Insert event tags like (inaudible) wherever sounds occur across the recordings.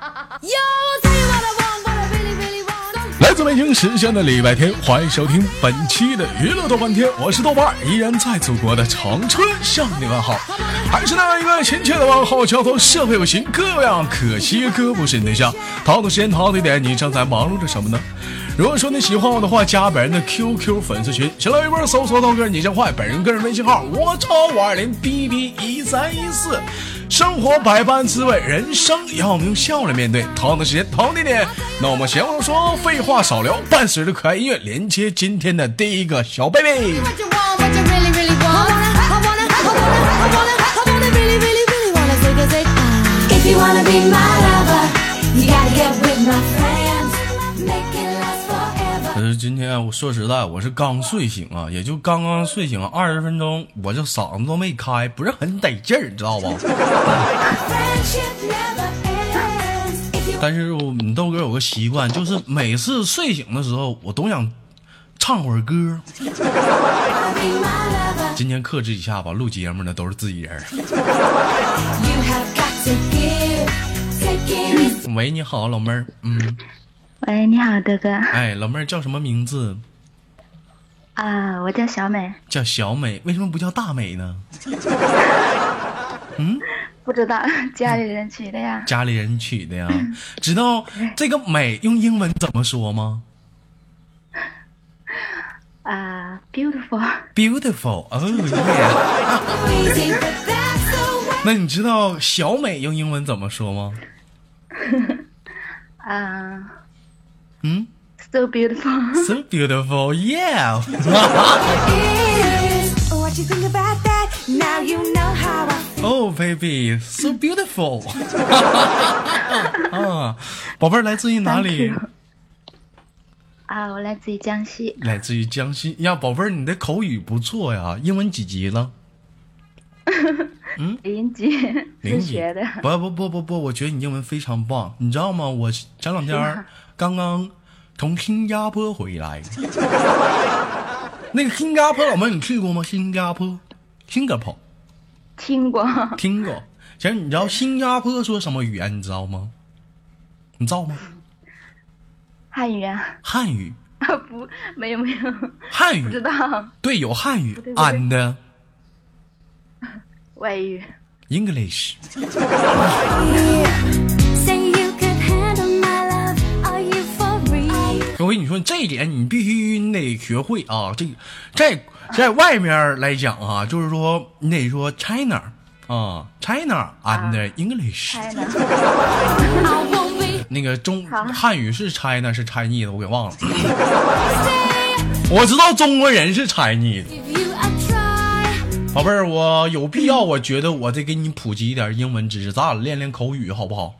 (laughs) 来自北京时间的礼拜天，欢迎收听本期的娱乐豆瓣天，我是豆瓣，依然在祖国的长春向你问好，还是那样一个亲切的问候，叫做社会有型哥样，可惜哥不是你对象。淘的时间淘的点，你正在忙碌着什么呢？如果说你喜欢我的话，加本人的 QQ 粉丝群，新浪微博搜索豆哥你真坏，本人个人微信号我超五二零 B B 一三一四。生活百般滋味，人生要我们用笑来面对。同样的时间，同样地点，那我们闲话少说，废话少聊，伴随着可爱音乐，连接今天的第一个小贝贝。今天我说实在，我是刚睡醒啊，也就刚刚睡醒二十分钟，我这嗓子都没开，不是很得劲儿，你知道吧？但是我们豆哥有个习惯，就是每次睡醒的时候，我都想唱会儿歌。今天克制一下吧，录节目的都是自己人。喂，你好，老妹儿，嗯。喂，你好，哥哥。哎，老妹儿叫什么名字？啊，我叫小美。叫小美，为什么不叫大美呢？(laughs) 嗯，不知道，家里人取的呀。家里人取的呀。(laughs) 知道这个美用英文怎么说吗？啊，beautiful。beautiful，哦耶。那你知道小美用英文怎么说吗？(laughs) 啊。嗯，so beautiful，so (laughs) beautiful，yeah。Oh (laughs) baby，so beautiful。(laughs) 啊，宝贝儿来自于哪里？啊，我来自于江西。来自于江西呀，宝贝儿，你的口语不错呀，英文几级了？ 嗯，零级，(laughs) 零学的。不不不不不，我觉得你英文非常棒，你知道吗？我前两天。刚刚从新加坡回来，(laughs) 那个新加坡，老妹你去过吗？新加坡，新加坡，听过，听过。其实你知道新加坡说什么语言？你知道吗？你知道吗？汉语啊。汉语啊 (laughs) 不，没有没有。汉语不知道。对，有汉语。And 外语。English。我跟你说，这一点你必须你得学会啊！这在在外面来讲啊，就是说你得说 China 啊，China and English。那个中汉语是 China 是 Chinese，我给忘了。(laughs) 我知道中国人是 Chinese。宝贝儿，我有必要，我觉得我得给你普及一点英文知识，咱俩练练口语，好不好？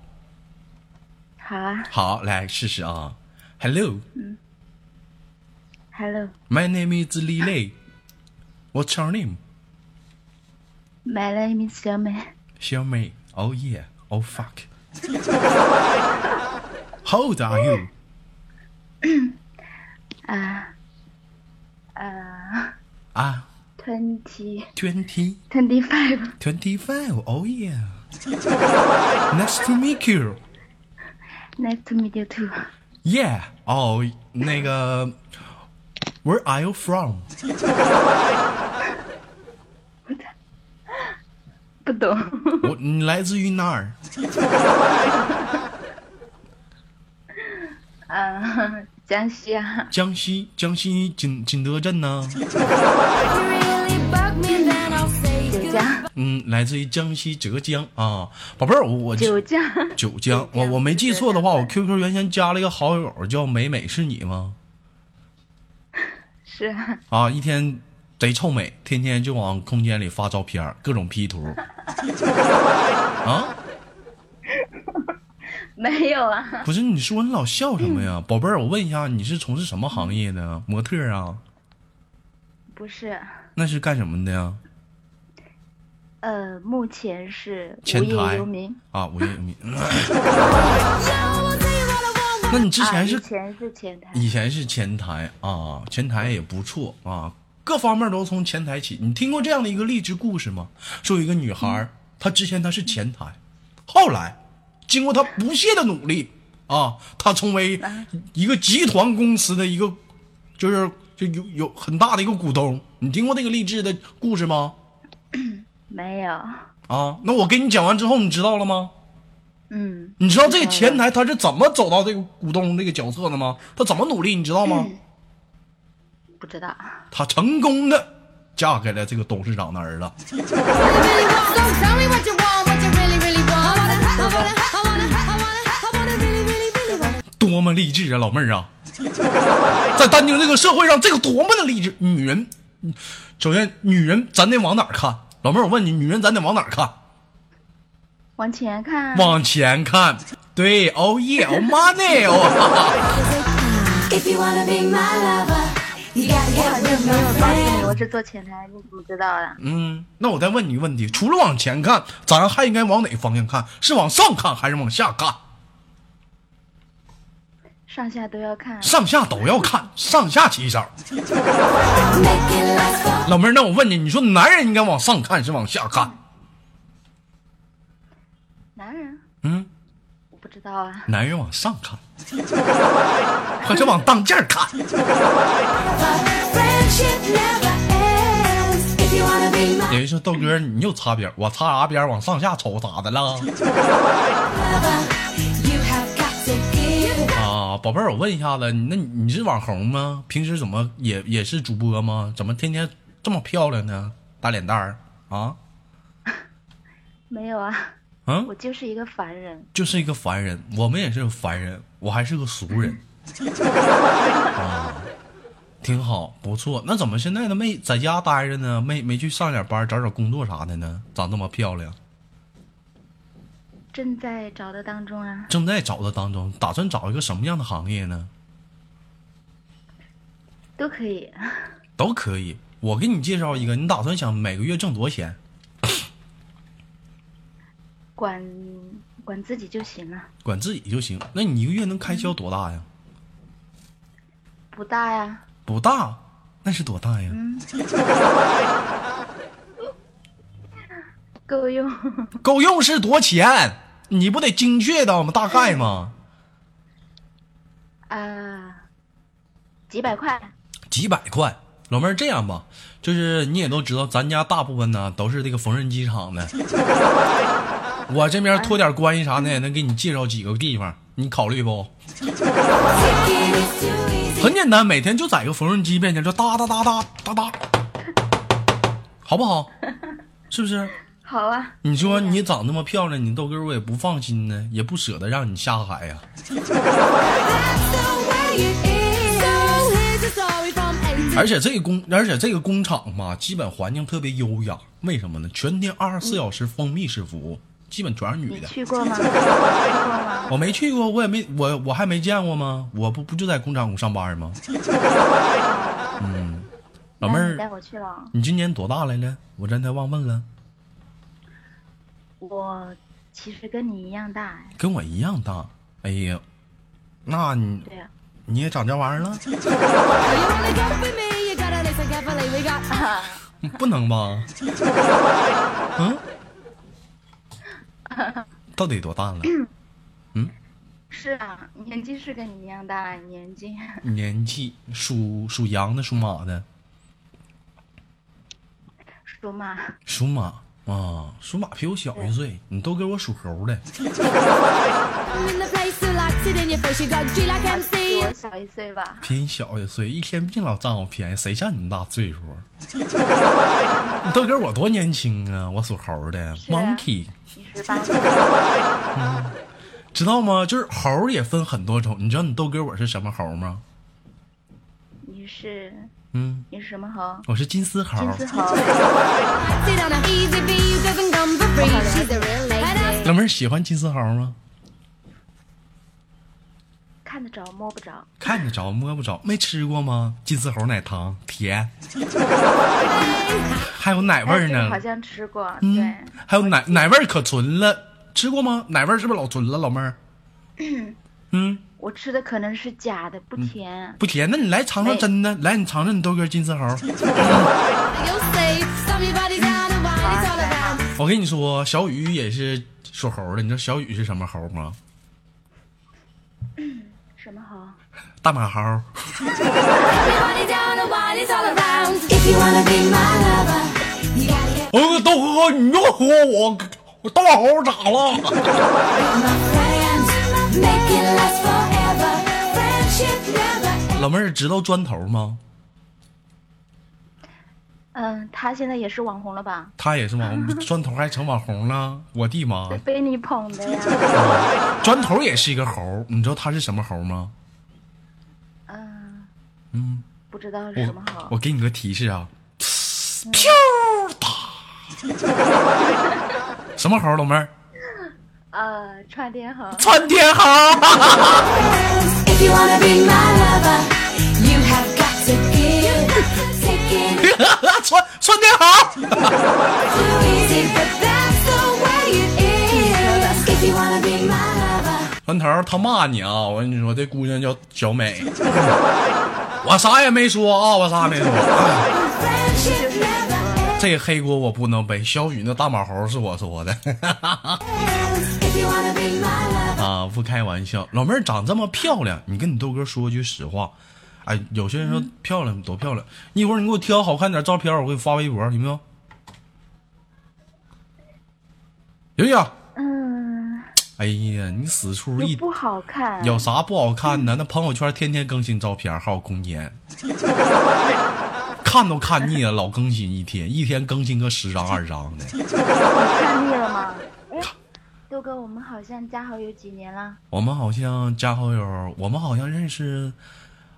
好啊。好，来试试啊。Hello. Hello. My name is Lily. What's your name? My name is Xiaomei. Xiaomei. Oh yeah. Oh fuck. How old are you? Uh, uh, ah. Twenty. Twenty. Twenty-five. Twenty-five. Oh yeah. nice to meet you. Nice to meet you too. Yeah，哦，那个，Where are you from？不懂。我，你来自于哪儿？啊，江西啊。江西，江西景景德镇呢？嗯，来自于江西浙江啊，宝贝儿，我我九江九江，我我没记错的话，我 QQ 原先加了一个好友叫美美，是你吗？(laughs) 是啊，一天贼臭美，天天就往空间里发照片，各种 P 图 (laughs) 啊？没有啊？不是，你说你老笑什么呀，(laughs) 宝贝儿？我问一下，你是从事什么行业的？模特啊？不是，那是干什么的呀？呃，目前是无业游民啊，无业游民。(laughs) 那你之前是？以前是前台。以前是前台啊，前台也不错啊，各方面都从前台起。你听过这样的一个励志故事吗？说有一个女孩，她之前她是前台，后来经过她不懈的努力啊，她成为一个集团公司的一个，就是就有有很大的一个股东。你听过那个励志的故事吗？(coughs) 没有。啊，那我给你讲完之后，你知道了吗？嗯。你知道这个前台他是怎么走到这个股东这个角色的吗？他怎么努力，你知道吗？不知道。他成功的嫁给了这个董事长的儿子。多么励志啊，老妹儿啊！在当今这个社会上，这个多么的励志！女人，首先女人咱得往哪儿看？老妹儿，我问你，女人咱得往哪儿看？往前看。往前看。对，Oh yeah，Oh money，哦。我是做前台，你怎么知道的？嗯，那我再问你一个问题：除了往前看，咱还应该往哪方向看？是往上看还是往下看？上下都要看，上下都要看，上下其手。老妹儿，那我问你，你说男人应该往上看是往下看？男人？嗯，我不知道啊。男人往上看，(laughs) 还是往当间看？有人说豆哥，你又擦边，我擦啥边？往上下瞅咋的了？(laughs) 啊，宝贝儿，我问一下子，那你是网红吗？平时怎么也也是主播吗？怎么天天这么漂亮呢？大脸蛋儿啊？(laughs) 没有啊，嗯，我就是一个凡人，就是一个凡人。我们也是凡人，我还是个俗人。(laughs) 啊，挺好，不错。那怎么现在都没在家待着呢？没没去上点班，找找工作啥的呢？长这么漂亮。正在找的当中啊，正在找的当中，打算找一个什么样的行业呢？都可以，都可以。我给你介绍一个，你打算想每个月挣多少钱？管管自己就行了。管自己就行。那你一个月能开销多大呀？不大呀。不大，那是多大呀？嗯。(laughs) 够用，够用是多钱？你不得精确到吗？大概吗？啊，几百块。几百块，老妹儿这样吧，就是你也都知道，咱家大部分呢都是这个缝纫机厂的。(laughs) 我这边托点关系啥的，也能给你介绍几个地方，你考虑不？(laughs) 很简单，每天就在一个缝纫机面前就哒哒哒哒哒哒，好不好？是不是？好啊！你说你长那么漂亮，你豆哥我也不放心呢，也不舍得让你下海呀。(laughs) 而且这个工，而且这个工厂嘛，基本环境特别优雅。为什么呢？全天二十四小时封闭式服务，基本全是女的。(laughs) 去过吗？我没去过，我也没，我我还没见过吗？我不不就在工厂上班吗？(laughs) 嗯，老妹儿，带我去了。你今年多大来了？我刚才忘问了。我其实跟你一样大，跟我一样大。哎呀，那你对呀，你也长这玩意儿了？(laughs) 不能吧？嗯？(laughs) 到底多大了？(coughs) 嗯？是啊，年纪是跟你一样大，年纪。(laughs) 年纪属属羊的，属马的。属马。属马。啊，属马比我小一岁，你都给我属猴的。比我小一岁吧。比你小一岁，一天净老占我便宜，谁像你那么大岁数？(laughs) 你都给我多年轻啊！我属猴的，Monkey。你十八。嗯，知道吗？就是猴也分很多种，你知道你豆哥我是什么猴吗？你是。嗯，你是什么猴？我是金丝猴。金丝猴。(laughs) 老妹儿喜欢金丝猴吗？看得着摸不着。看得着摸不着，没吃过吗？金丝猴奶糖甜，(laughs) 还有奶味儿呢。好像吃过，对。还有奶奶味儿可纯了，吃过吗？奶味儿是不是老纯了，老妹儿？(laughs) 嗯。我吃的可能是假的，不甜，不甜。那你来尝尝真的，来你尝尝你豆哥金丝猴。(laughs) 我跟你说，小雨也是属猴的，你知道小雨是什么猴吗？(clears throat) 什么猴？大马猴。我豆哥，你又说我我大马猴咋了？老妹儿知道砖头吗？嗯，他现在也是网红了吧？他也是网红，(laughs) 砖头还成网红了，我的妈！被你捧的呀！(laughs) 砖头也是一个猴，你知道他是什么猴吗？嗯嗯，不知道是什么猴。我给你个提示啊，飘哒！什么猴，老妹儿？(laughs) 呃，窜天猴。窜天猴！窜窜天猴！砖头他骂你啊！我跟你说，这姑娘叫小美。我啥也没说啊，我啥也没说。这黑锅我不能背，小雨那大马猴是我说的。(laughs) 啊，不开玩笑，老妹儿长这么漂亮，你跟你豆哥说句实话。哎，有些人说漂亮多漂亮，一会儿你给我挑好看点照片，我给你发微博，行不行？莹莹？嗯。哎呀，你死出一不好看，有啥不好看的？那朋友圈天天更新照片，还有空间，(laughs) 看都看腻了，老更新一天，一天更新个十张二张的。(laughs) 看腻了吗？哥，我们好像加好友几年了？我们好像加好友，我们好像认识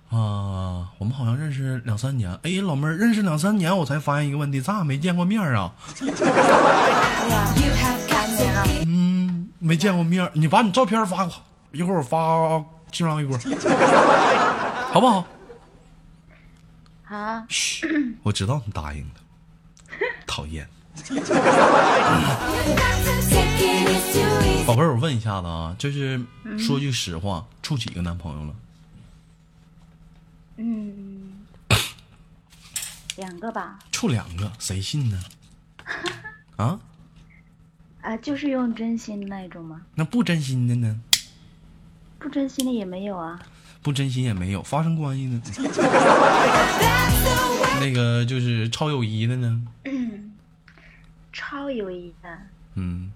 啊，我们好像认识两三年。哎，老妹儿，认识两三年，我才发现一个问题，咱俩没见过面啊。(laughs) 嗯，没见过面，你把你照片发过，一会儿我发新浪微博，好不好？好。嘘，我知道你答应的，讨厌。(laughs) 宝贝儿，我问一下子啊，就是说句实话，处几个男朋友了？嗯，(coughs) 两个吧。处两个，谁信呢？(laughs) 啊？啊，就是用真心的那种吗？那不真心的呢？不真心的也没有啊。不真心也没有，发生关系呢？(laughs) 那个就是超友谊的呢？超友谊的。嗯。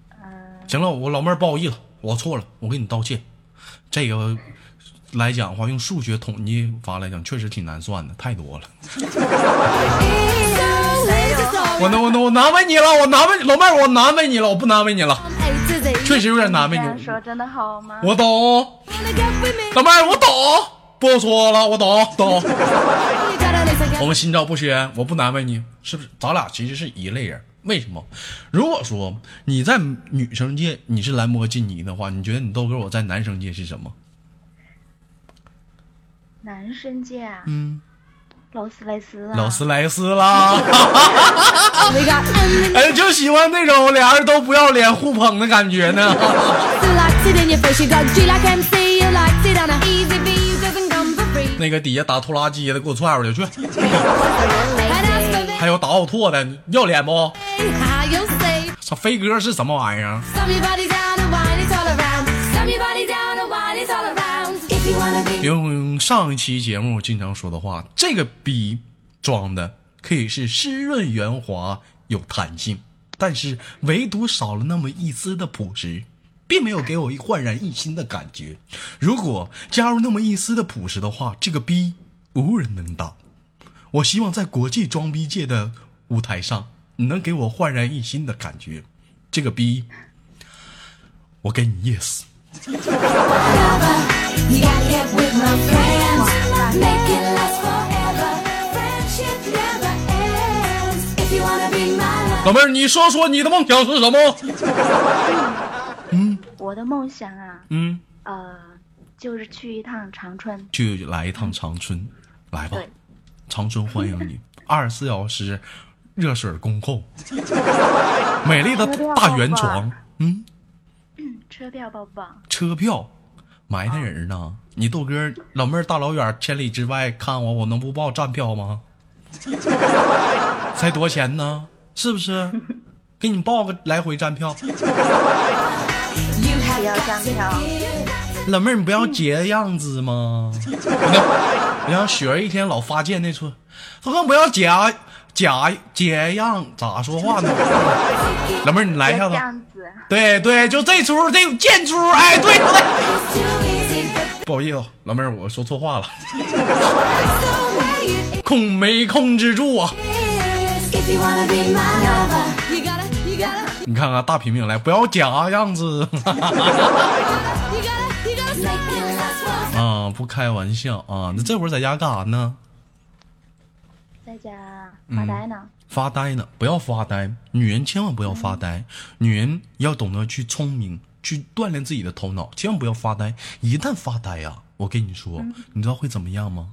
行了，我老妹儿不好意思，我错了，我给你道歉。这个来讲的话，用数学统计法来讲，确实挺难算的，太多了。我我我我难为你了，我难为老妹儿，我难为你了，我不难为你了，确实有点难为你。说真的好吗？我懂，老妹儿我懂，不说了，我懂懂。(laughs) 我们心照不宣，我不难为你，是不是？咱俩其实是一类人。为什么？如果说你在女生界你是兰博基尼的话，你觉得你豆哥我在男生界是什么？男生界啊？嗯。劳斯莱斯，劳斯莱斯啦！(laughs) 哎，就喜欢那种俩人都不要脸互捧的感觉呢。那个底下打拖拉机的，给我踹出去去！(laughs) 还有打奥拓的，要脸不？这飞哥是什么玩意儿？用上一期节目经常说的话，这个逼装的可以是湿润圆滑有弹性，但是唯独少了那么一丝的朴实，并没有给我一焕然一新的感觉。如果加入那么一丝的朴实的话，这个逼无人能挡。我希望在国际装逼界的舞台上，你能给我焕然一新的感觉。这个逼，我给你 yes。老妹儿，你说说你的梦想是什么？嗯，(laughs) 我的梦想啊，嗯，呃，就是去一趟长春，去来一趟长春，来吧，长春欢迎你，二十四小时热水恭候，美丽的大圆床，嗯，车票包不包？车票。埋汰人呢？你豆哥老妹儿大老远千里之外看我，我能不报站票吗？(laughs) 才多少钱呢？是不是？给你报个来回站票。(laughs) 要这样跳。老妹儿，你不要这样子吗？你看雪儿一天老发贱那出，他说不要假假这样咋说话呢？老妹儿，你来一下子。对对，就这出这贱出，哎，对对。不好意思，老妹儿，我说错话了，控没控制住啊。你看看大平平来，不要假样子。啊，不开玩笑啊！那这会儿在家干啥呢？在家发呆呢。发呆呢？不要发呆，女人千万不要发呆。女人要懂得去聪明，去锻炼自己的头脑，千万不要发呆。一旦发呆呀，我跟你说，你知道会怎么样吗？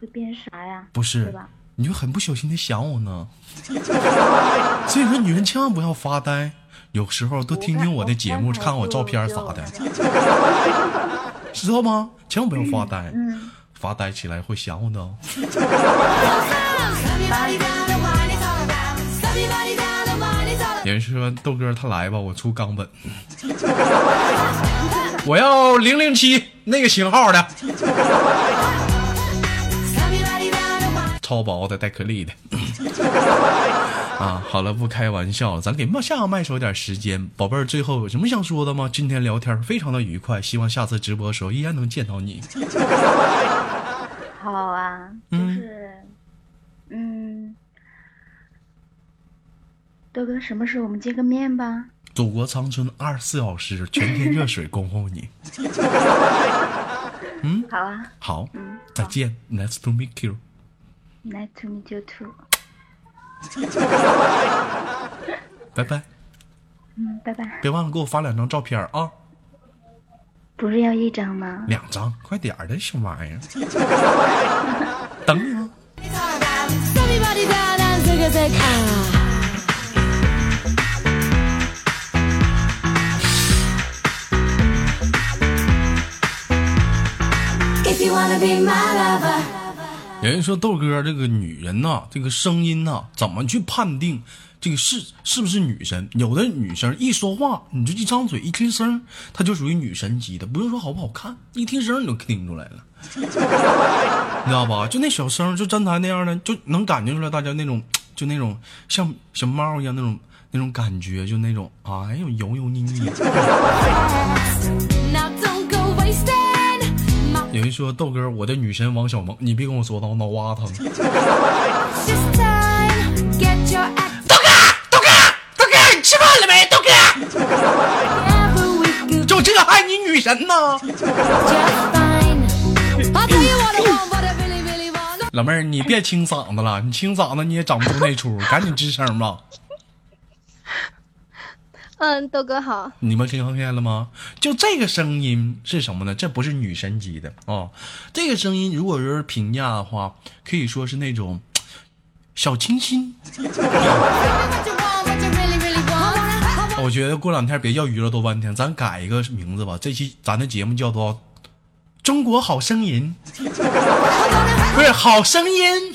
会变啥呀？不是，你就很不小心的想我呢。(laughs) 所以说，女人千万不要发呆，有时候多听听我的节目，看看我照片啥的，(laughs) 知道吗？千万不要发呆，发呆起来会想我的。有人说豆哥他来吧，我出冈本，(laughs) 我要零零七那个型号的。(laughs) 超薄的带颗粒的，(laughs) 啊，好了，不开玩笑了，咱给下麦手点时间，宝贝儿，最后有什么想说的吗？今天聊天非常的愉快，希望下次直播的时候依然能见到你。(laughs) 好啊，就是，嗯，豆哥，什么时候我们见个面吧？祖国长春二十四小时全天热水恭候你。(laughs) 嗯，好啊，好，嗯，再见，Nice to meet you。Nice to meet you too。(laughs) 拜拜。嗯，拜拜。别忘了给我发两张照片啊。不是要一张吗？两张，快点的，小玩意儿。(laughs) 等你啊。If you wanna be my lover. 有人说豆哥这个女人呐，这个声音呐，怎么去判定这个是是不是女神？有的女生一说话，你就一张嘴一听声，她就属于女神级的，不用说好不好看，一听声你就听出来了，(laughs) 你知道吧？就那小声，就站台那样的，就能感觉出来大家那种，就那种像小猫一样那种那种感觉，就那种哎呦油油腻腻的 don't go wasting。(laughs) 有人说豆哥，我的女神王小萌，你别跟我说到脑瓜疼。豆哥，豆哥，豆哥，你吃饭了没？豆哥，就这还你女神呢？老妹儿，你别清嗓子了，你清嗓子你也长不出那出，赶紧吱声吧。嗯，豆哥好。你们听见了吗？就这个声音是什么呢？这不是女神级的啊！这个声音，如果说是评价的话，可以说是那种小清新。(laughs) 我觉得过两天别叫娱乐多半天，咱改一个名字吧。这期咱的节目叫做《中国好声音》，(laughs) 不是好声音。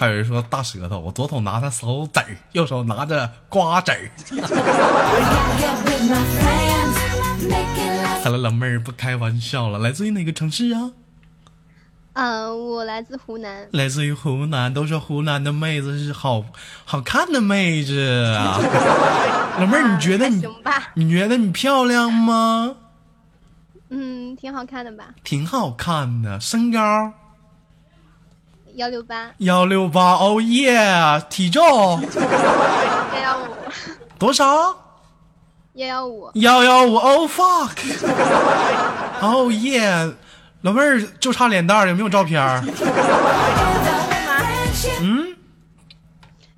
还有人说大舌头，我左手拿着手指儿，右手拿着瓜子儿。好了，老妹儿不开玩笑了，来自于哪个城市啊？嗯，我来自湖南。来自于湖南，都说湖南的妹子是好好看的妹子啊。老妹儿，你觉得你你觉得你漂亮吗？嗯，挺好看的吧？挺好看的，身高。幺六八，幺六八，哦耶！体重幺幺五，多少？幺幺五，幺幺五，Oh fuck！(laughs) 哦耶！老妹儿就差脸蛋儿，有没有照片？嗯，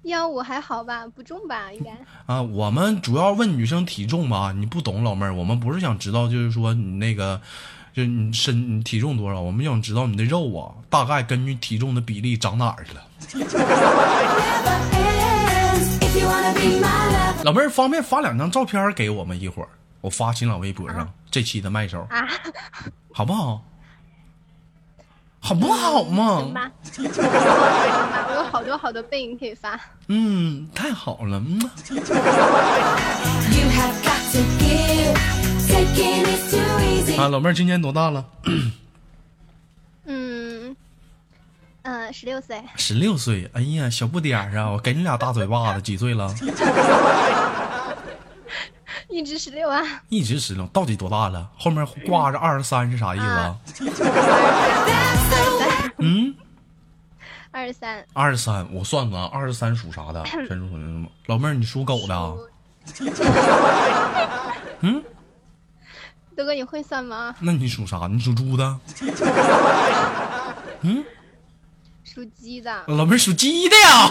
幺五还好吧？不重吧？应该啊。我们主要问女生体重吧，你不懂老妹儿，我们不是想知道，就是说你那个。就你身你体重多少？我们想知道你的肉啊，大概根据体重的比例长哪儿去了？老妹儿方便发两张照片给我们一会儿，我发新浪微博上这期的麦手，好不好？好不好嘛？我有好好多好多背影可以发。嗯，太好了。嗯。啊，老妹儿今年多大了？嗯，呃，十六岁。十六岁，哎呀，小不点儿啊！我给你俩大嘴巴子，几岁了？(laughs) 一直十六啊。一直十六，到底多大了？后面挂着二十三是啥意思啊？嗯。(laughs) 二十三，二十三，我算算，二十三属啥的？(clears throat) 全属？老妹儿，你属狗的。(laughs) 嗯，德哥，你会算吗？那你属啥？你属猪的。(laughs) 嗯，属鸡的。老妹儿属鸡的呀。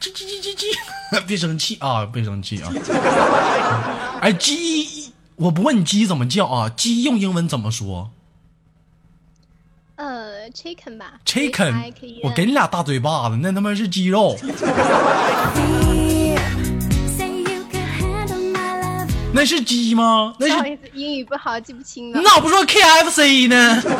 叽叽叽叽叽，别生气啊！别生气啊！(laughs) 哎，鸡，我不问你鸡怎么叫啊？鸡用英文怎么说？呃，chicken 吧，chicken，我给你俩大嘴巴子，那他妈是鸡肉。(laughs) 那是鸡吗？那是英语不好记不清了。你咋不说 KFC 呢？(laughs)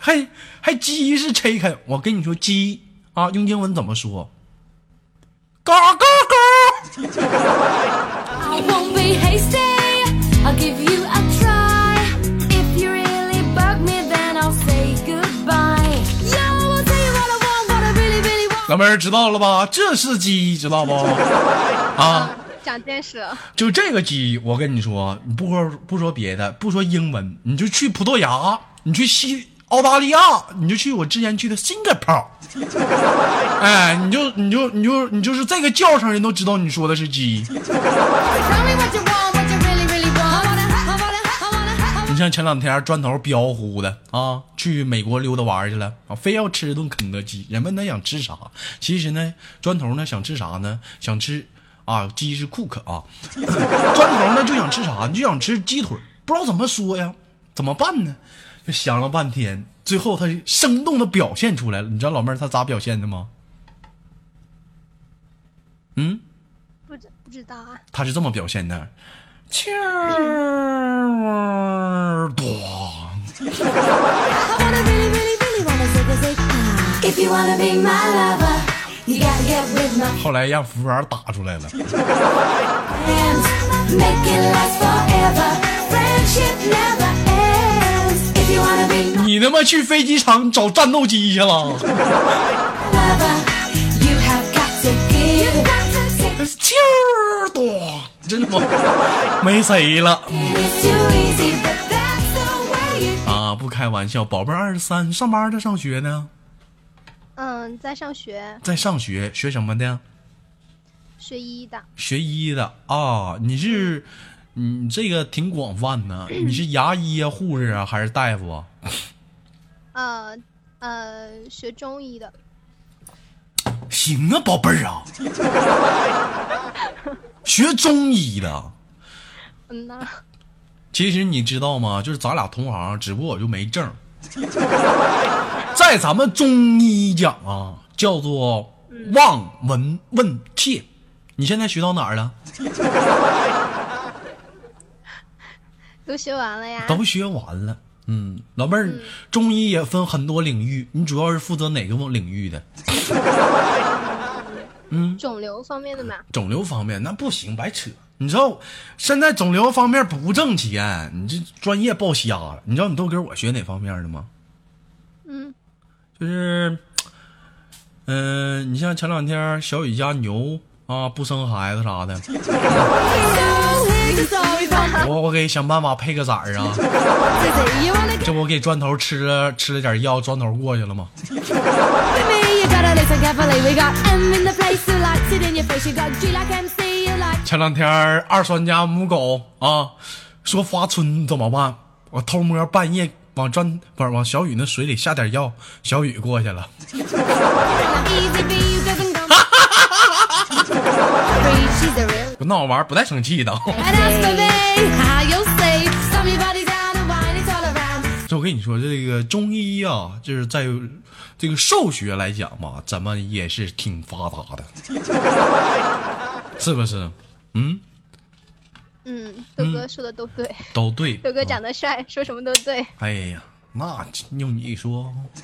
还还鸡是 chicken，我跟你说鸡啊，用英文怎么说？嘎嘎嘎。老妹儿知道了吧？这是鸡，知道不？啊，长见识了。(laughs) 就这个鸡，我跟你说，你不说不说别的，不说英文，你就去葡萄牙，你去西澳大利亚，你就去我之前去的 Singapore，(laughs) 哎，你就你就你就你就是这个叫声，人都知道你说的是鸡。你像前两天砖头彪呼的啊，去美国溜达玩去了啊，非要吃顿肯德基。人问他想吃啥，其实呢，砖头呢想吃啥呢？想吃啊，鸡是 cook 啊，(laughs) 砖头呢就想吃啥？你就想吃鸡腿，不知道怎么说呀？怎么办呢？就想了半天，最后他生动的表现出来了。你知道老妹儿他咋表现的吗？嗯，不知不知道啊。他是这么表现的。气儿多。(laughs) 后来让服务员打出来了。你他妈去飞机场找战斗机去了？气儿多。真的吗？没谁了啊！不开玩笑，宝贝儿二十三，上班的上学呢？嗯，在上学。在上学，学什么的？学医的。学医的啊！你是，你这个挺广泛呢。(clears throat) 你是牙医啊、护士啊，还是大夫啊？呃呃，学中医的。行啊，宝贝儿啊。(laughs) 学中医的，嗯呐。其实你知道吗？就是咱俩同行，只不过我就没证。(laughs) 在咱们中医讲啊，叫做望闻问切。你现在学到哪儿了？(laughs) 都学完了呀。都学完了。嗯，老妹儿，中医也分很多领域，你主要是负责哪个领域的？(laughs) 嗯，肿瘤方面的嘛，肿瘤方面那不行，白扯。你知道现在肿瘤方面不挣钱，你这专业报瞎了。你知道你豆哥我学哪方面的吗？嗯，就是，嗯，你像前两天小雨家牛啊不生孩子啥的，(laughs) 我我给想办法配个崽儿啊。(laughs) 这不给砖头吃了吃了点药，砖头过去了吗？前两天二栓家母狗啊说发春怎么办？我偷摸半夜往砖不是往小雨那水里下点药，小雨过去了。不 (laughs) 闹玩不带生气的。(laughs) (laughs) 这我跟你说，这个中医啊，就是在。这个兽学来讲嘛，咱们也是挺发达的，是不是？嗯，嗯，豆哥说的都对，都对。豆哥长得帅，说什么都对。哎呀，那用你说，(laughs)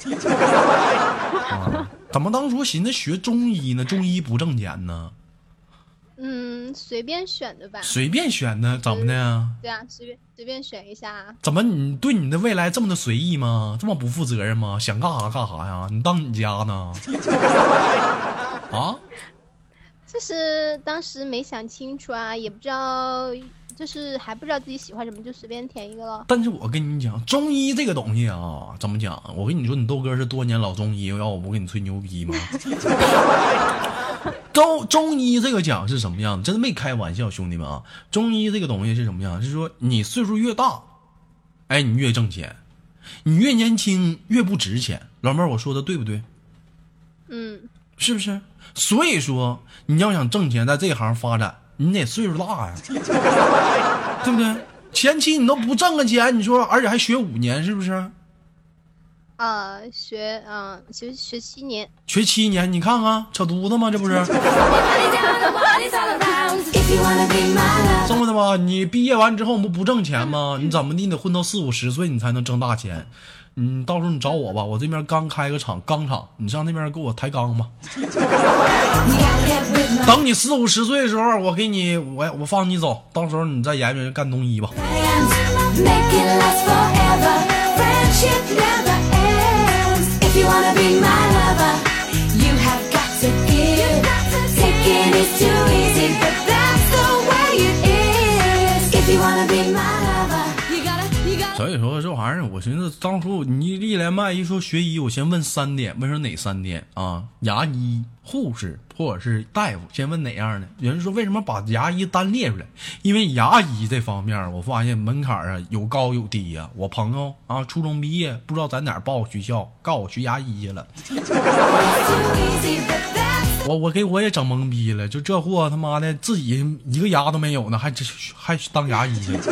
怎么当初寻思学中医呢？中医不挣钱呢？嗯，随便选的吧。随便选的，怎么的？对啊，随便随便选一下。怎么你对你的未来这么的随意吗？这么不负责任吗？想干啥干啥呀？你当你家呢？(laughs) 啊？就是当时没想清楚啊，也不知道，就是还不知道自己喜欢什么，就随便填一个了。但是我跟你讲，中医这个东西啊，怎么讲？我跟你说，你豆哥是多年老中医，要我不跟你吹牛逼吗？(laughs) 中中医这个讲是什么样？真的没开玩笑，兄弟们啊！中医这个东西是什么样？是说你岁数越大，哎，你越挣钱；你越年轻越不值钱。老妹儿，我说的对不对？嗯，是不是？所以说，你要想挣钱，在这行发展，你得岁数大呀，(laughs) 对不对？前期你都不挣个钱，你说，而且还学五年，是不是？啊，学啊，学学七年，学七年，你看看扯犊子吗？这不是？(laughs) 这么的吧，你毕业完之后不不挣钱吗？你怎么的？你得混到四五十岁，你才能挣大钱。你，到时候你找我吧，我这边刚开个厂，钢厂，你上那边给我抬钢吧。等你四五十岁的时候，我给你，我我放你走，到时候你再研究干东医吧。所以说这玩意儿，我寻思当初你一连麦一说学医，我先问三点，问说哪三点啊？牙医、护士或者是大夫，先问哪样的？有人说为什么把牙医单列出来？因为牙医这方面，我发现门槛啊有高有低呀。我朋友啊，初中毕业不知道在哪报学校，告我学牙医去了。我我给我也整懵逼了，就这货他妈的自己一个牙都没有呢，还还当牙医去 (laughs)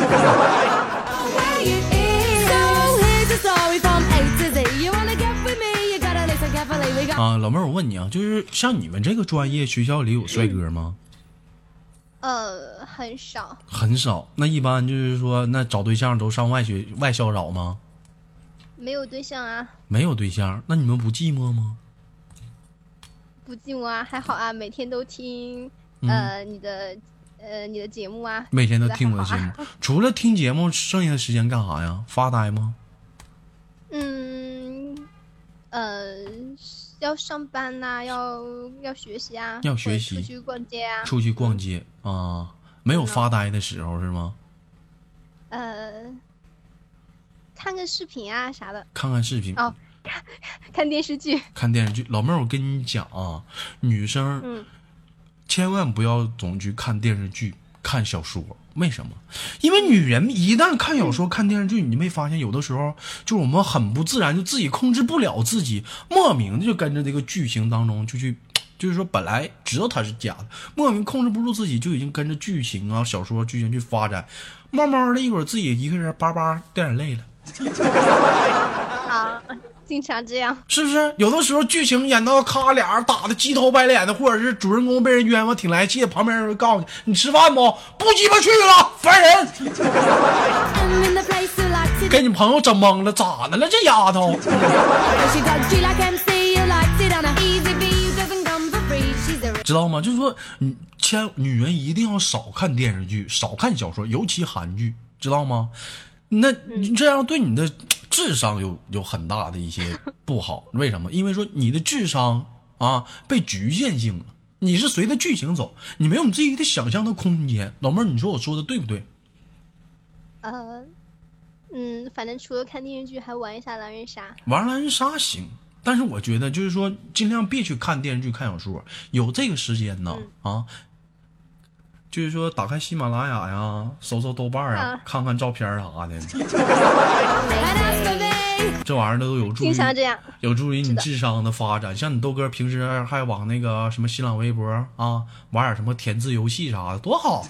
啊，老妹儿，我问你啊，就是像你们这个专业，学校里有帅哥吗？呃，很少，很少。那一般就是说，那找对象都上外学外校找吗？没有对象啊。没有对象，那你们不寂寞吗？不寂寞啊，还好啊，每天都听呃你的呃你的节目啊。每天都听我的节目，除了听节目，剩下的时间干啥呀？发呆吗？嗯，呃。要上班呐，要要学习啊，要学习，出去逛街啊，出去逛街啊，没有发呆的时候是吗？呃，看个视频啊啥的，看看视频。哦，看 (laughs) 看电视剧，看电视剧。老妹儿，我跟你讲啊，女生，嗯，千万不要总去看电视剧、看小说。为什么？因为女人一旦看小说、看电视剧，你没发现有的时候，就是我们很不自然，就自己控制不了自己，莫名的就跟着这个剧情当中就去，(tsk) 就是说本来知道它是假的，莫名控制不住自己，就已经跟着剧情啊、小说剧情去发展，慢慢的一会儿自己一个人叭叭掉眼泪了。经常这样，是不是？有的时候剧情演到咔俩人打的鸡头白脸的，或者是主人公被人冤枉挺来气，旁边人告诉你：“你吃饭不？不鸡巴去了，烦人！”给你朋友整懵了，咋的了？这丫头，知道吗？就是说，你千女人一定要少看电视剧，少看小说，尤其韩剧，知道吗？那你这样对你的。智商有有很大的一些不好，为什么？因为说你的智商啊被局限性了，你是随着剧情走，你没有你自己的想象的空间。老妹儿，你说我说的对不对？呃，嗯，反正除了看电视剧，还玩一下狼人杀。玩狼人杀行，但是我觉得就是说，尽量别去看电视剧、看小说，有这个时间呢啊。就是说，打开喜马拉雅呀，搜搜豆瓣啊，看看照片啥的。这玩意儿都有助于有助于你智商的发展。像你豆哥平时还往那个什么新浪微博啊，玩点什么填字游戏啥的，多好。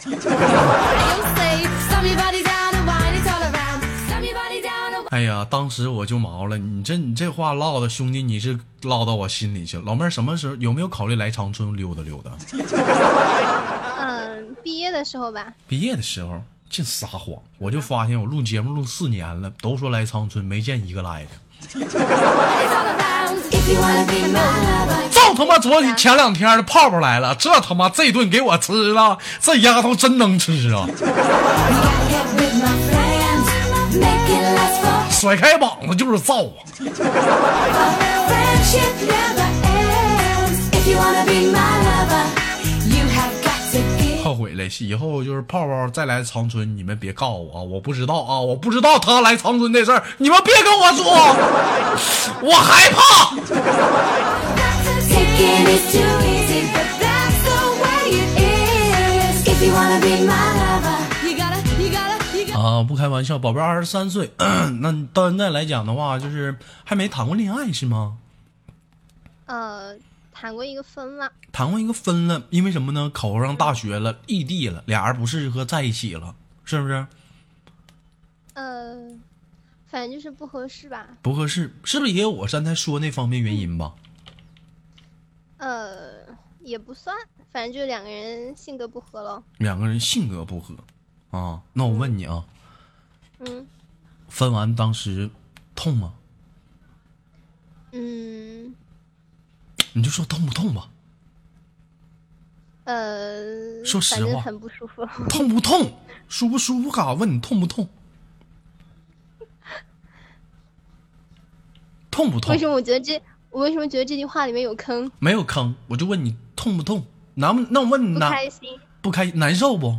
哎呀，当时我就毛了，你这你这话唠的，兄弟你是唠到我心里去了。老妹儿什么时候有没有考虑来长春溜达溜达？(laughs) 毕业的时候吧。毕业的时候净撒谎，我就发现我录节目录四年了，都说来长春，没见一个来的。(laughs) 就他妈昨天前两天的泡泡来了，这他妈这顿给我吃了，这丫头真能吃啊！甩开膀子就是造啊！后悔了，以后就是泡泡再来长春，你们别告诉我，我不知道啊，我不知道他来长春的事儿，你们别跟我说，我害怕。啊，不开玩笑，宝贝二十三岁，(clears throat) 那到现在来讲的话，就是还没谈过恋爱是吗？呃。谈过一个分了，谈过一个分了，因为什么呢？考上大学了，异地了，俩人不适合在一起了，是不是？呃，反正就是不合适吧。不合适，是不是也有我刚才说那方面原因吧？呃，也不算，反正就两个人性格不合了。两个人性格不合，啊，那我问你啊，嗯，分完当时痛吗？嗯。你就说痛不痛吧？呃，说实话，很不舒服。(laughs) 痛不痛？舒不舒服？干啥？问你痛不痛？(laughs) 痛不痛？为什么我觉得这？我为什么觉得这句话里面有坑？没有坑，我就问你痛不痛？难不？那我问你，不开心？不开心难受不？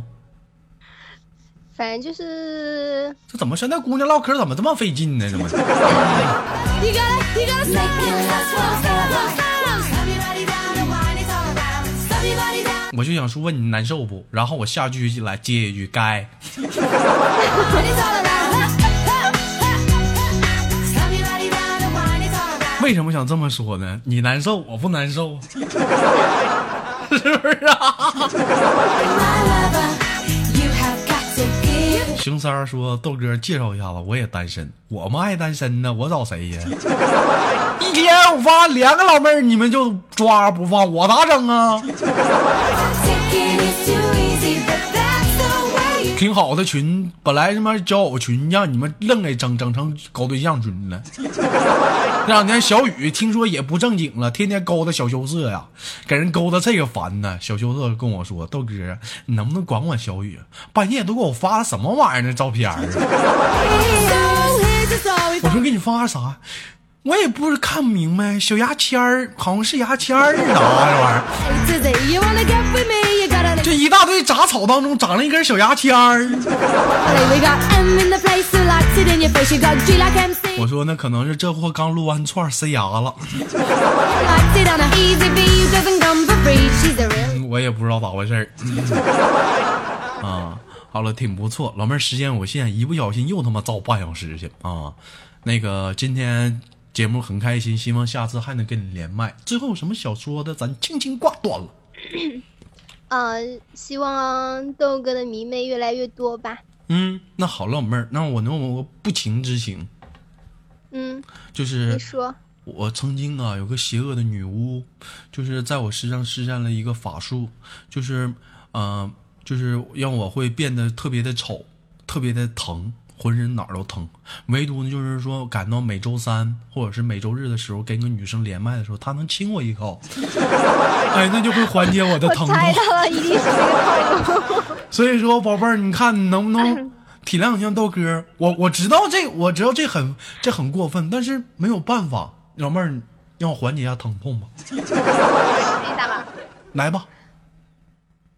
反正就是。这怎么现在姑娘唠嗑怎么这么费劲呢？怎么？(laughs) 我就想说问你难受不？然后我下句来接一句该。(laughs) 为什么想这么说呢？你难受，我不难受，(laughs) 是不是啊？熊三儿说：“豆哥介绍一下子，我也单身，我们爱单身呢，我找谁呀？(laughs) 一天我发两个老妹儿，你们就抓不放，我咋整啊？” (laughs) 挺好的群，本来他妈交友群，让你们愣给整整成搞对象群了。这两天小雨听说也不正经了，天天勾搭小羞涩呀，给人勾搭这个烦呢。小羞涩跟我说：“豆哥，你能不能管管小雨？半夜都给我发什么玩意儿呢？照片啊？” (laughs) 我说：“给你发啥？我也不是看不明白，小牙签儿，好像是牙签儿啊，这玩意儿。”这一大堆杂草当中长了一根小牙签儿。我说那可能是这货刚撸完串塞牙了。我也不知道咋回事儿。啊，好了，挺不错，老妹儿时间有限，一不小心又他妈造半小时去啊。那个今天节目很开心，希望下次还能跟你连麦。最后有什么想说的，咱轻轻挂断了。嗯，希望豆哥的迷妹越来越多吧。嗯，那好，老妹儿，那我能有个不情之请。嗯，就是你说，我曾经啊有个邪恶的女巫，就是在我身上施展了一个法术，就是嗯，就是让我会变得特别的丑，特别的疼。浑身哪儿都疼，唯独呢，就是说赶到每周三或者是每周日的时候，跟个女生连麦的时候，她能亲我一口，(laughs) 哎，那就会缓解我的疼痛。了，一定是。(laughs) 所以说，宝贝儿，你看你能不能 (laughs) 体谅一下豆哥？我我知道这，我知道这很这很过分，但是没有办法，老妹儿，让我缓解一下疼痛吧。来吧。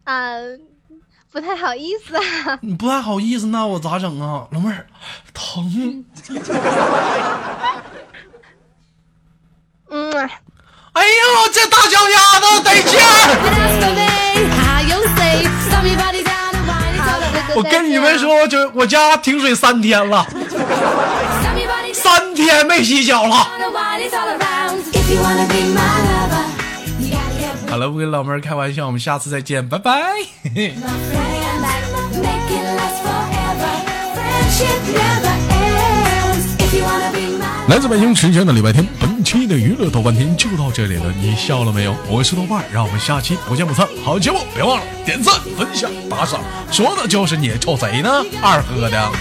啊。不太好意思啊！(laughs) 你不太好意思，那我咋整啊，老妹儿？疼。嗯。哎呦，这大脚丫子得劲儿！我跟你们说，就我家停水三天了，三天没洗脚了。好了，不跟老妹儿开玩笑，我们下次再见，拜拜。来自北京时间的礼拜天，本期的娱乐豆瓣天就到这里了。你笑了没有？我是豆瓣，让我们下期不见不散。好节目，别忘了点赞、分享、打赏，说的就是你，瞅谁呢？二哥的。